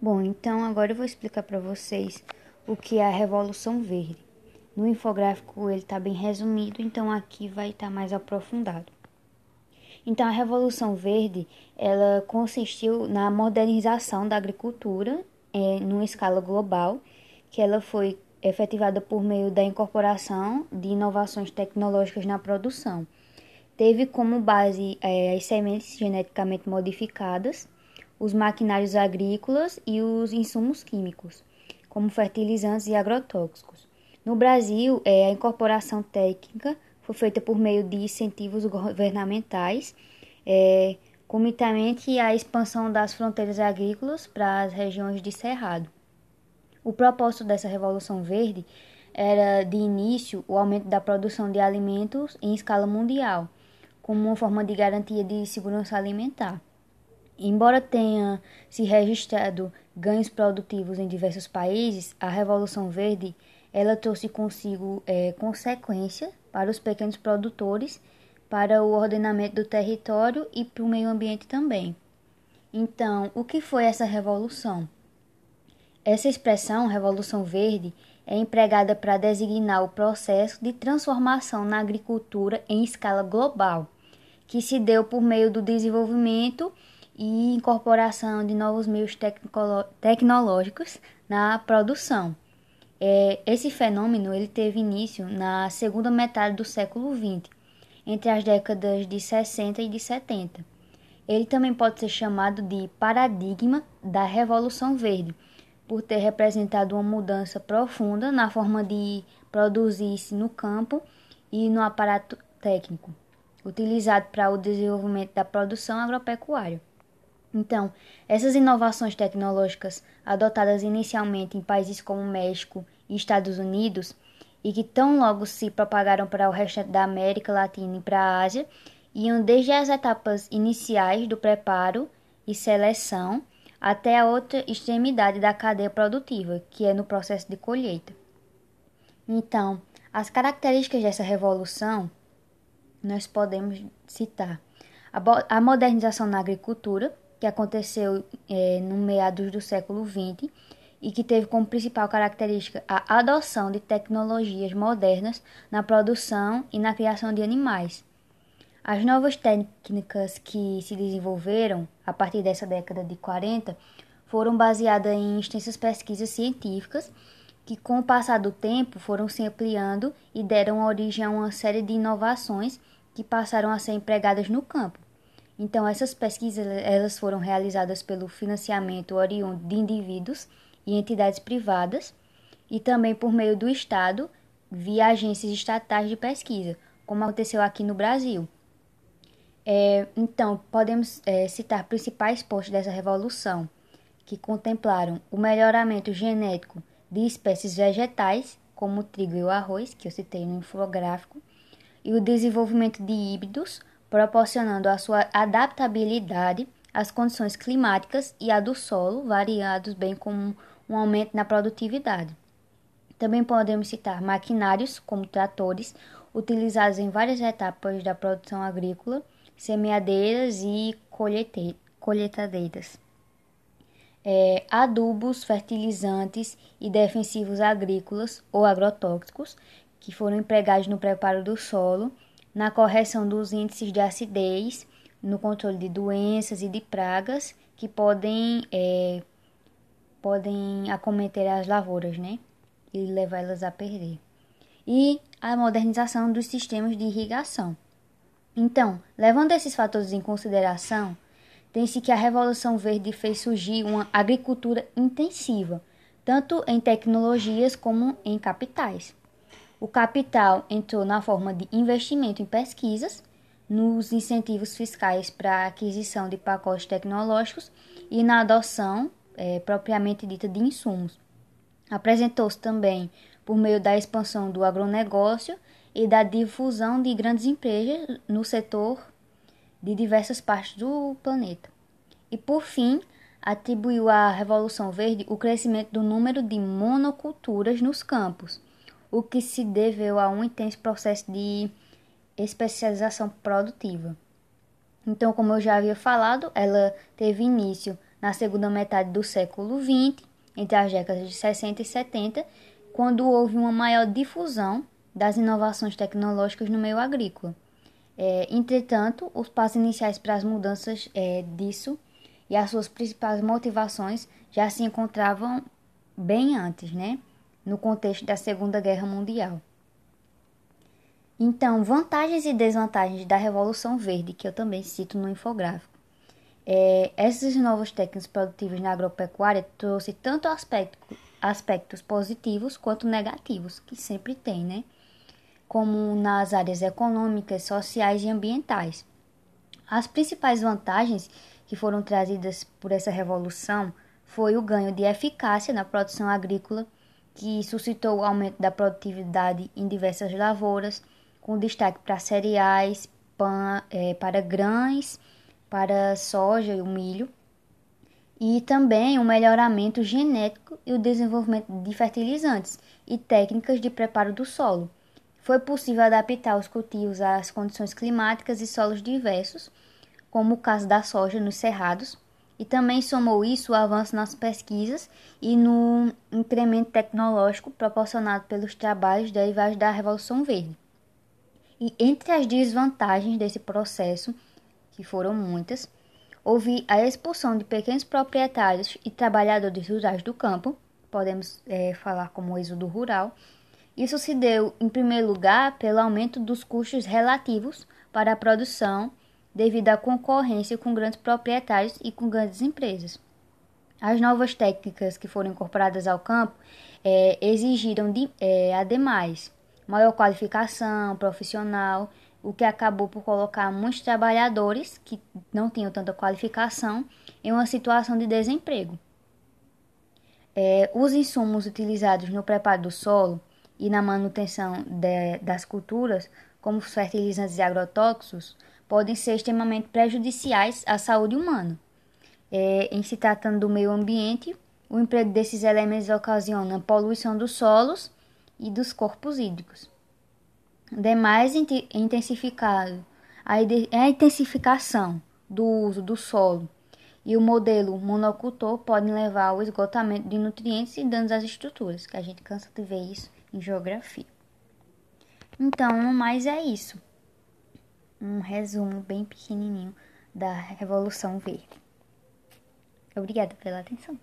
Bom, então agora eu vou explicar para vocês o que é a Revolução Verde. No infográfico ele está bem resumido, então aqui vai estar tá mais aprofundado. Então a Revolução Verde ela consistiu na modernização da agricultura é, numa escala global, que ela foi efetivada por meio da incorporação de inovações tecnológicas na produção. Teve como base é, as sementes geneticamente modificadas os maquinários agrícolas e os insumos químicos, como fertilizantes e agrotóxicos. No Brasil, é, a incorporação técnica foi feita por meio de incentivos governamentais, é, comitamente à expansão das fronteiras agrícolas para as regiões de Cerrado. O propósito dessa Revolução Verde era, de início, o aumento da produção de alimentos em escala mundial, como uma forma de garantia de segurança alimentar. Embora tenha se registrado ganhos produtivos em diversos países, a Revolução Verde ela trouxe consigo é, consequência para os pequenos produtores, para o ordenamento do território e para o meio ambiente também. Então, o que foi essa revolução? Essa expressão, Revolução Verde, é empregada para designar o processo de transformação na agricultura em escala global, que se deu por meio do desenvolvimento e incorporação de novos meios tecnológicos na produção. É, esse fenômeno ele teve início na segunda metade do século XX, entre as décadas de 60 e de 70. Ele também pode ser chamado de paradigma da Revolução Verde, por ter representado uma mudança profunda na forma de produzir-se no campo e no aparato técnico, utilizado para o desenvolvimento da produção agropecuária. Então, essas inovações tecnológicas adotadas inicialmente em países como México e Estados Unidos e que tão logo se propagaram para o resto da América Latina e para a Ásia, iam desde as etapas iniciais do preparo e seleção até a outra extremidade da cadeia produtiva, que é no processo de colheita. Então, as características dessa revolução nós podemos citar a modernização na agricultura, que aconteceu é, no meados do século XX e que teve como principal característica a adoção de tecnologias modernas na produção e na criação de animais. As novas técnicas que se desenvolveram a partir dessa década de 40 foram baseadas em extensas pesquisas científicas que, com o passar do tempo, foram se ampliando e deram origem a uma série de inovações que passaram a ser empregadas no campo. Então, essas pesquisas elas foram realizadas pelo financiamento oriundo de indivíduos e entidades privadas e também por meio do Estado via agências estatais de pesquisa, como aconteceu aqui no Brasil. É, então, podemos é, citar principais pontos dessa revolução, que contemplaram o melhoramento genético de espécies vegetais, como o trigo e o arroz, que eu citei no infográfico, e o desenvolvimento de híbridos proporcionando a sua adaptabilidade às condições climáticas e à do solo, variados, bem como um aumento na produtividade. Também podemos citar maquinários, como tratores, utilizados em várias etapas da produção agrícola, semeadeiras e colheitadeiras. É, adubos, fertilizantes e defensivos agrícolas ou agrotóxicos, que foram empregados no preparo do solo na correção dos índices de acidez, no controle de doenças e de pragas que podem, é, podem acometer as lavouras, né? E levá-las a perder. E a modernização dos sistemas de irrigação. Então, levando esses fatores em consideração, tem-se que a Revolução Verde fez surgir uma agricultura intensiva, tanto em tecnologias como em capitais. O capital entrou na forma de investimento em pesquisas, nos incentivos fiscais para a aquisição de pacotes tecnológicos e na adoção é, propriamente dita de insumos. Apresentou-se também por meio da expansão do agronegócio e da difusão de grandes empresas no setor de diversas partes do planeta. E por fim, atribuiu à Revolução Verde o crescimento do número de monoculturas nos campos o que se deveu a um intenso processo de especialização produtiva. Então, como eu já havia falado, ela teve início na segunda metade do século XX, entre as décadas de 60 e 70, quando houve uma maior difusão das inovações tecnológicas no meio agrícola. É, entretanto, os passos iniciais para as mudanças é, disso e as suas principais motivações já se encontravam bem antes, né? No contexto da Segunda Guerra Mundial. Então, vantagens e desvantagens da Revolução Verde, que eu também cito no infográfico. É, essas novas técnicas produtivas na agropecuária trouxe tanto aspecto, aspectos positivos quanto negativos, que sempre tem, né? Como nas áreas econômicas, sociais e ambientais. As principais vantagens que foram trazidas por essa revolução foi o ganho de eficácia na produção agrícola, que suscitou o aumento da produtividade em diversas lavouras, com destaque para cereais, pan, é, para grãos, para soja e o milho, e também o melhoramento genético e o desenvolvimento de fertilizantes e técnicas de preparo do solo. Foi possível adaptar os cultivos às condições climáticas e solos diversos, como o caso da soja nos cerrados, e também somou isso o avanço nas pesquisas e no incremento tecnológico proporcionado pelos trabalhos derivados da Revolução Verde. E entre as desvantagens desse processo, que foram muitas, houve a expulsão de pequenos proprietários e trabalhadores rurais do campo, podemos é, falar como êxodo rural. Isso se deu, em primeiro lugar, pelo aumento dos custos relativos para a produção devido à concorrência com grandes proprietários e com grandes empresas. As novas técnicas que foram incorporadas ao campo é, exigiram, de, é, ademais, maior qualificação profissional o que acabou por colocar muitos trabalhadores que não tinham tanta qualificação em uma situação de desemprego. É, os insumos utilizados no preparo do solo e na manutenção de, das culturas, como fertilizantes e agrotóxicos, podem ser extremamente prejudiciais à saúde humana. É, em se tratando do meio ambiente, o emprego desses elementos ocasiona poluição dos solos e dos corpos hídricos demais intensificado a intensificação do uso do solo e o modelo monocultor podem levar ao esgotamento de nutrientes e danos às estruturas, que a gente cansa de ver isso em geografia. Então, mais é isso. Um resumo bem pequenininho da Revolução Verde. Obrigada pela atenção.